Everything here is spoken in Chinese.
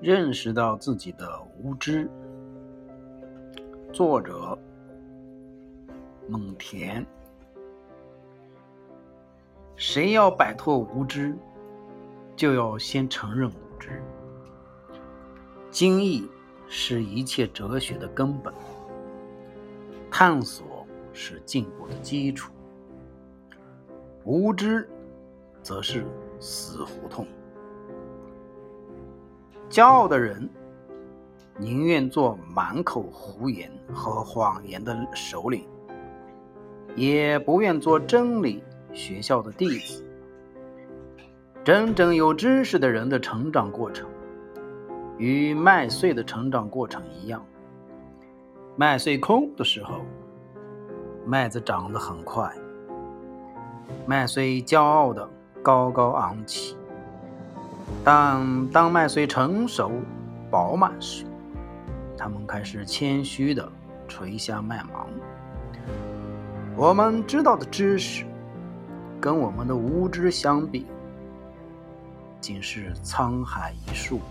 认识到自己的无知。作者：蒙田。谁要摆脱无知，就要先承认无知。经义是一切哲学的根本，探索是进步的基础。无知，则是死胡同。骄傲的人宁愿做满口胡言和谎言的首领，也不愿做真理学校的弟子。真正有知识的人的成长过程，与麦穗的成长过程一样。麦穗空的时候，麦子长得很快，麦穗骄傲的高高昂起。但当麦穗成熟、饱满时，他们开始谦虚地垂下麦芒。我们知道的知识，跟我们的无知相比，仅是沧海一粟。